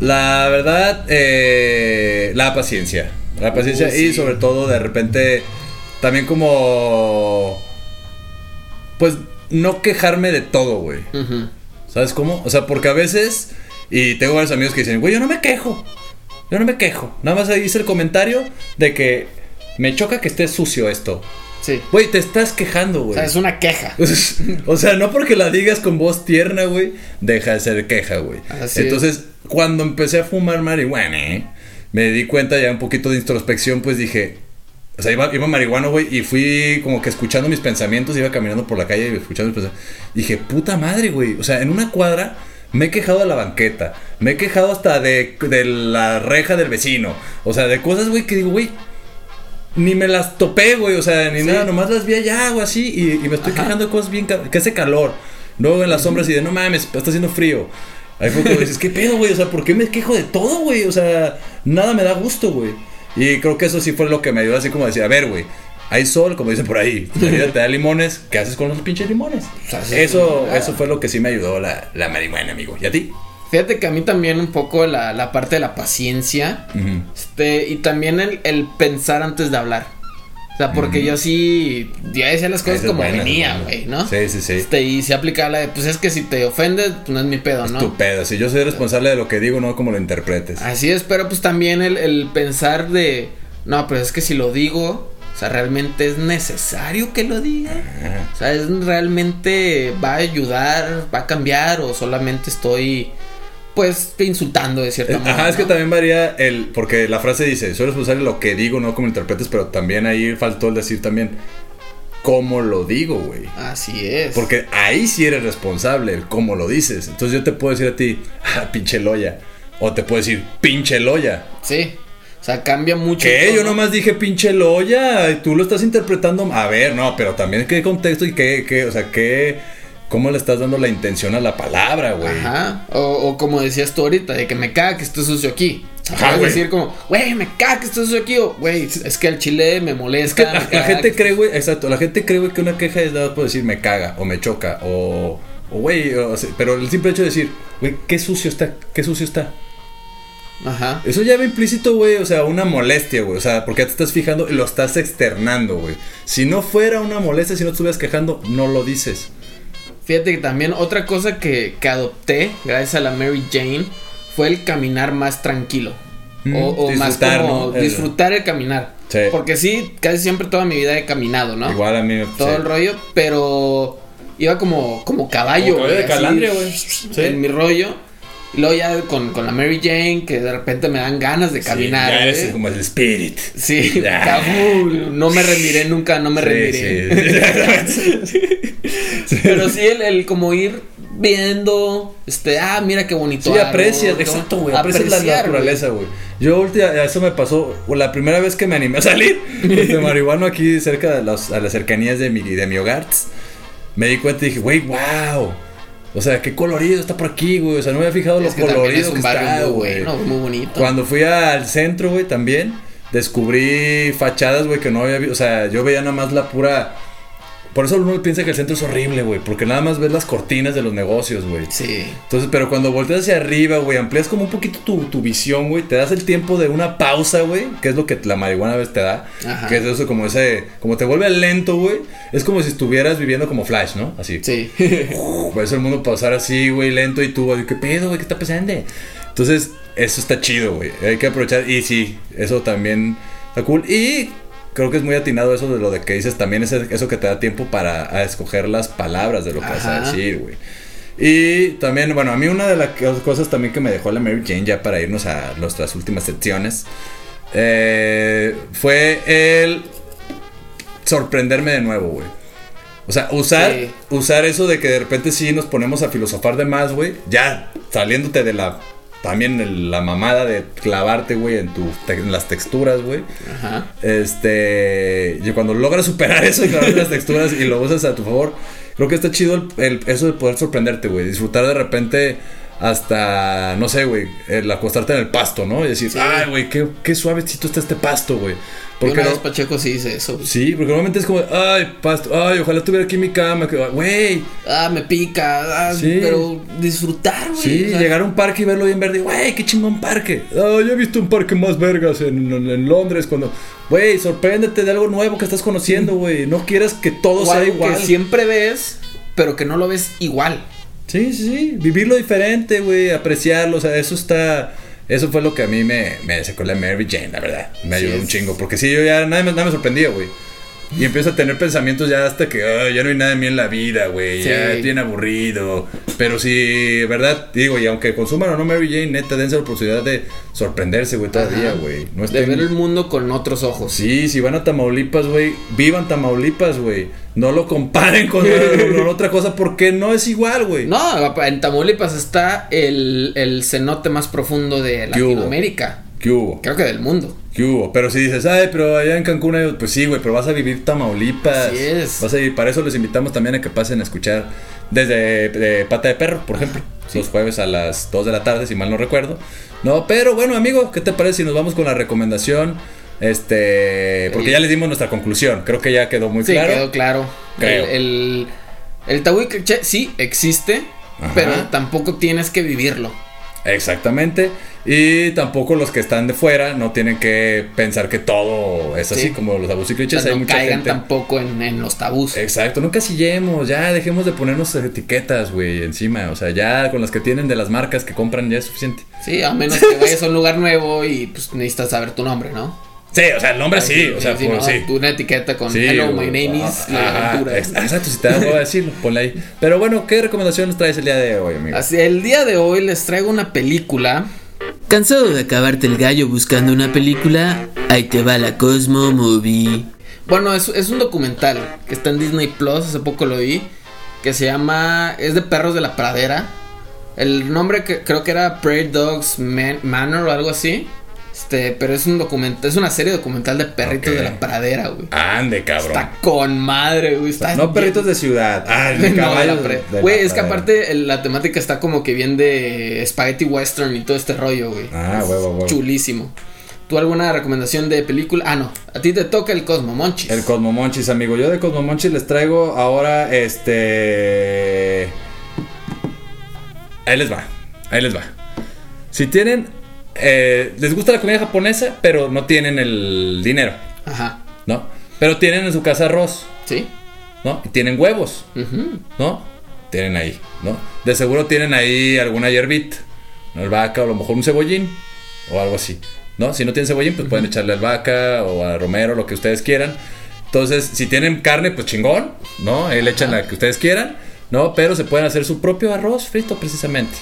La verdad, eh, la paciencia. La paciencia y sobre todo de repente también como... Pues no quejarme de todo, güey. ¿Sabes cómo? O sea, porque a veces... Y tengo varios amigos que dicen, güey, yo no me quejo. Yo no me quejo. Nada más ahí hice el comentario de que me choca que esté sucio esto. Sí. Güey, te estás quejando, O güey. sea, es una queja. O sea, no porque la digas con voz tierna, güey, deja de ser queja, güey. Entonces, cuando empecé a fumar marihuana, ¿eh? me di cuenta ya un poquito de introspección, pues dije, o sea, iba, iba marihuana, güey, y fui como que escuchando mis pensamientos, iba caminando por la calle y escuchando mis pensamientos. Dije, puta madre, güey. O sea, en una cuadra me he quejado de la banqueta, me he quejado hasta de, de la reja del vecino. O sea, de cosas, güey, que digo, güey, ni me las topé, güey, o sea, ni Sí. nada, nomás las vi allá o así y, y me estoy Ajá. quejando de cosas bien, que hace calor. Luego en las sombras y de, no mames, está haciendo frío. Ahí fue cuando dices, ¿qué pedo, güey? O sea, ¿por qué me quejo de todo, güey? O sea, nada me da gusto, güey. Y creo que eso sí fue lo que me ayudó así como decir, a ver, güey, hay sol, como dicen por ahí, la vida te da limones, ¿qué haces con los pinches limones? O sea, sí, Eso, eso fue lo que sí me ayudó la, la marihuana, amigo. ¿Y a ti? Fíjate que a mí también un poco la, la parte de la paciencia. Ujú. Este, y también el, el pensar antes de hablar. O sea, porque yo sí ya decía las cosas es como buena, venía, es güey. ¿no? Sí, sí, sí. Este, y se aplica la de, pues es que si te ofendes, pues no es mi pedo, ¿no? Tu pedo, si yo soy responsable de lo que digo, no como lo interpretes. Así es, pero pues también el, el pensar de, no, pero es que si lo digo, o sea, realmente es necesario que lo diga. Ajá. O sea, es realmente va a ayudar, va a cambiar o solamente estoy, pues, insultando de cierta Eh, manera. Ajá, es que también varía el. Porque la frase dice: Soy responsable de lo que digo, no como interpretes, pero también ahí faltó el decir también cómo lo digo, güey. Así es. Porque ahí sí eres responsable, el cómo lo dices. Entonces yo te puedo decir a ti, ah, pinche loya. O te puedo decir, pinche loya. Sí. O sea, cambia mucho. ¿Qué? Yo nomás dije pinche loya. Tú lo estás interpretando. A ver, no, pero también qué contexto y qué, qué, o sea, qué. ¿Cómo le estás dando la intención a la palabra, güey? Ajá. O, o como decías tú ahorita, de que me caga que esté sucio aquí. Ajá, güey. decir como, güey, me caga que esté sucio aquí. O, güey, es que el chile me Es molesta. que la, me la caga gente que- cree, güey, exacto, la gente cree, güey, que una queja es dada por decir me caga o me choca o, o güey, o pero el simple hecho de decir, güey, qué sucio está, qué sucio está. Ajá. Eso ya va implícito, güey, o sea, una molestia, güey, o sea, porque ya te estás fijando y lo estás externando, güey. Si no fuera una molestia, si no te estuvieras quejando, no lo dices. Fíjate que también otra cosa que, que adopté, gracias a la Mary Jane, fue el caminar más tranquilo. Mm, o o más como disfrutar el caminar. Sí. Porque sí, casi siempre toda mi vida he caminado, ¿no? Igual a mí. Todo sí. el rollo, pero iba como, como caballo, Como caballo de calandria, güey. Sí. En mi rollo. Y luego ya con, con la Mary Jane, que de repente me dan ganas de Sí, caminar. ya eres güey. como el spirit. Sí, Ya. no me rendiré nunca, no me Sí, rendiré. sí. Pero sí, el, el como ir viendo, este, ah, mira qué bonito. Sí, aprecias, exacto, güey. Aprecias la naturaleza, güey. Yo, última, eso me pasó o la primera vez que me animé a salir de marihuana aquí cerca de las, a las cercanías de mi, de mi hogar. Me di cuenta y dije, güey, wow. O sea, qué colorido está por aquí, güey. O sea, no me había fijado Es lo que es colorido un que barrio está, muy güey. bueno, muy bonito. Cuando fui al centro, güey, también descubrí fachadas, güey, que no había visto. O sea, yo veía nada más la pura. Por eso uno piensa que el centro es horrible, güey. Porque nada más ves las cortinas de los negocios, güey. Sí. Entonces, pero cuando volteas hacia arriba, güey, amplías como un poquito tu, tu visión, güey, te das el tiempo de una pausa, güey, que es lo que la marihuana a veces te da, Ajá. que es eso como ese, como te vuelve lento, güey, es como si estuvieras viviendo como Flash, ¿no? Así. Sí. Por eso el mundo pasar así, güey, lento y tú, güey, ¿qué pedo, güey? ¿Qué está pasando? Entonces, eso está chido, güey, hay que aprovechar y sí, eso también está cool y... Creo que es muy atinado eso de lo de que dices también, ese- eso que te da tiempo para a escoger las palabras de lo que vas a decir, güey. Y también, bueno, a mí una de las cosas también que me dejó la Mary Jane ya para irnos a nuestras últimas secciones eh, fue el sorprenderme de nuevo, güey. O sea, usar, Sí. usar eso de que de repente sí nos ponemos a filosofar de más, güey. Ya saliéndote de la también el- la mamada de clavarte, güey, en, tu, te- en las texturas, güey. Ajá. Este, y cuando logras superar eso y clavarte las texturas y lo usas a tu favor, creo que está chido el, el- eso de poder sorprenderte, güey. Disfrutar de repente hasta, no sé, güey, el acostarte en el pasto, ¿no? Y decir, Sí. ay, güey, qué, qué suavecito está este pasto, güey. Porque una no- vez Pacheco sí dice eso. güey. Sí, porque normalmente es como, ay, pasto, ay, ojalá tuviera aquí mi cama, que- güey. Ah, me pica. Ah, Sí. Pero disfrutar, güey. Sí, o sea, llegar a un parque y verlo bien verde, güey, qué chingón parque. Ah, yo he visto un parque más vergas en, en- en Londres cuando, güey, sorpréndete de algo nuevo que estás conociendo, güey. No quieras que todo o sea algo igual. que siempre ves, pero que no lo ves igual. Sí, sí, sí, vivirlo diferente, güey, apreciarlo, o sea, eso está... Eso fue lo que a mí me, me sacó la Mary Jane, la verdad. Me ayudó un chingo, porque sí, yo ya nada, me- nada me sorprendía, güey. Y empiezo a tener pensamientos ya hasta que "Ay, ya no hay nada de mí en la vida, güey. Ya es bien aburrido. Pero sí, ¿verdad? Digo, y aunque consuman o no Mary Jane, neta, dense la oportunidad de sorprenderse, güey, todavía, güey. No De ver el mundo con otros ojos. Sí, si van a Tamaulipas, güey, vivan Tamaulipas, güey. No lo comparen con, con otra cosa porque no es igual, güey. No, en Tamaulipas está el, el cenote más profundo de. Latinoamérica. ¿Qué hubo? Creo que del mundo. ¿Qué hubo? Pero si dices, ay, pero allá en Cancún hay... Pues sí, güey, pero vas a vivir Tamaulipas. Así es. Vas a ir, para eso les invitamos también a que pasen a escuchar desde de Pata de Perro, por ejemplo. Los jueves a las 2 de la tarde, si mal no recuerdo. No, pero bueno, amigo, ¿qué te parece si nos vamos con la recomendación? Este... Porque ya les dimos nuestra conclusión. Creo que ya quedó muy Sí, claro. quedó claro. Creo. El, el, el tabú y cliché sí existe, Ajá. pero tampoco tienes que vivirlo. Exactamente. Y tampoco los que están de fuera no tienen que pensar que todo es así Sí. como los abusos y O clichés. Hay no mucha caigan gente. tampoco en, en los tabús. Exacto, no casillemos, ya dejemos de ponernos etiquetas, güey, encima. O sea, ya con las que tienen de las marcas que compran ya es suficiente. Sí, a menos que vayas a un lugar nuevo y pues necesitas saber tu nombre, ¿no? Sí, o sea, el nombre sí, o sea, sí, ¿no? sí. Una etiqueta con Sí, Hello, my name is Ah, La Aventura. ex- Exacto, si te da hueva decirlo, ponle ahí. Pero bueno, ¿qué recomendaciones traes el día de hoy, amigo? Así, el día de hoy les traigo una película. ¿Cansado de acabarte el gallo buscando una película? Ahí te va la Cosmo Movie. Bueno, es, es un documental que está en Disney Plus, hace poco lo vi. Que se llama. Es de perros de la pradera. El nombre que creo que era Prairie Dogs Man- Manor o algo así. Este, pero es un documental, es una serie documental de perritos de la pradera, güey. Ande, cabrón. Está con madre, güey. Está no perritos de ciudad. Ah, de No, caballos. la pre- de la Güey, es que aparte la temática está como que bien de Spaghetti Western y todo este rollo, güey. Ah, huevo, huevo. Chulísimo. ¿Tú alguna recomendación de película? Ah, no. A ti te toca el Cosmo Monchis. El Cosmo Monchis, amigo. Yo de Cosmo Monchis les traigo ahora este. Ahí les va. Ahí les va. Si tienen. Eh, les gusta la comida japonesa, pero no tienen el dinero, Ajá. ¿no? Pero tienen en su casa arroz, ¿Sí? ¿no? Y tienen huevos, Ujú. ¿no? Tienen ahí, ¿no? De seguro tienen ahí alguna hierbita, una albahaca o a lo mejor un cebollín o algo así, ¿no? Si no tienen cebollín, pues pueden echarle albahaca o a romero, lo que ustedes quieran. Entonces, si tienen carne, pues chingón, ¿no? Ahí le echan la que ustedes quieran, ¿no? Pero se pueden hacer su propio arroz frito precisamente,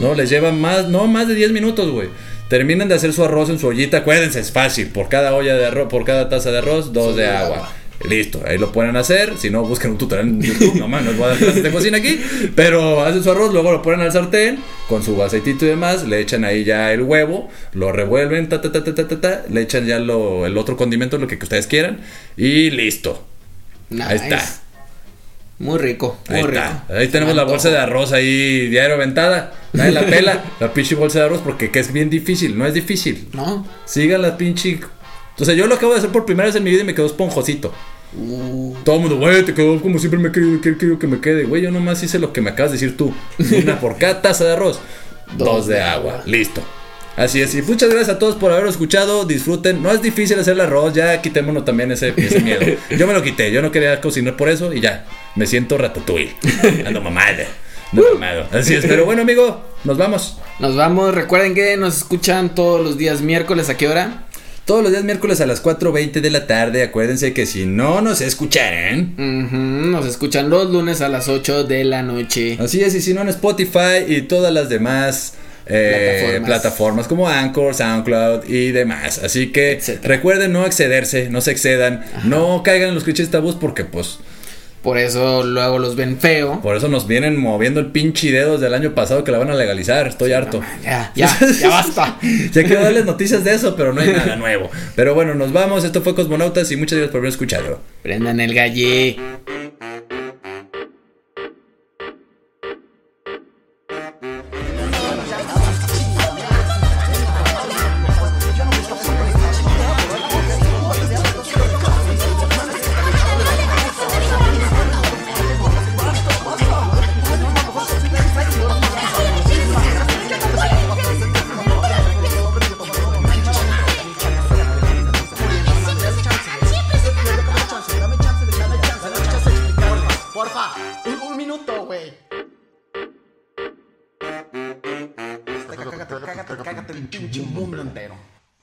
¿no? Les lleva más, no más de 10 minutos, güey. Terminan de hacer su arroz en su ollita, acuérdense, es fácil. Por cada olla de arroz, por cada taza de arroz, dos de agua. Listo, ahí lo pueden hacer. Si no, busquen un tutorial en YouTube. No más, no les voy a dar clases de cocina aquí. Pero hacen su arroz, luego lo ponen al sartén con su aceitito y demás. Le echan ahí ya el huevo, lo revuelven, ta, ta, ta, ta, ta, ta, le echan ya lo, el otro condimento, lo que ustedes quieran. Y listo. Ahí está. Muy rico, muy Ahí rico. está. Ahí tenemos la bolsa de arroz ahí diario aventada. Nadie la pela. la pinche bolsa de arroz porque que es bien difícil. No es difícil. No. Sigan la pinche. O sea, yo lo acabo de hacer por primera vez en mi vida y me quedó esponjosito. Uh, Todo el mundo, güey, te quedó como siempre me he querido, quiero, quiero que me quede. Güey, yo nomás hice lo que me acabas de decir tú. Una por cada taza de arroz. Dos de agua. Listo. Así es. Y muchas gracias a todos por haberlo escuchado. Disfruten. No es difícil hacer el arroz. Ya quitémonos también ese, ese miedo. Yo me lo quité. Yo no quería cocinar por eso y ya. Me siento ratatouille. Ando mamada. Ando mamado. Así es. Pero bueno, amigo, nos vamos. Nos vamos. Recuerden que nos escuchan todos los días miércoles. ¿A qué hora? Todos los días miércoles a las 4.20 de la tarde. Acuérdense que si no nos escucharan. Nos escuchan los lunes a las 8 de la noche. Así es, y si no en Spotify y todas las demás eh, Plataformas. plataformas. como Anchor, SoundCloud y demás. Así que Etcétera. recuerden no excederse, no se excedan, no caigan en los clichés tabús porque pues Por eso luego los ven feo. Por eso nos vienen moviendo el pinche dedo desde el año pasado que la van a legalizar. Estoy harto. Ya, ya, ya basta. ya quiero darles noticias de eso, pero no hay nada nuevo. Pero bueno, nos vamos. Esto fue Cosmonautas y muchas gracias por haber escuchado. Prendan el galle.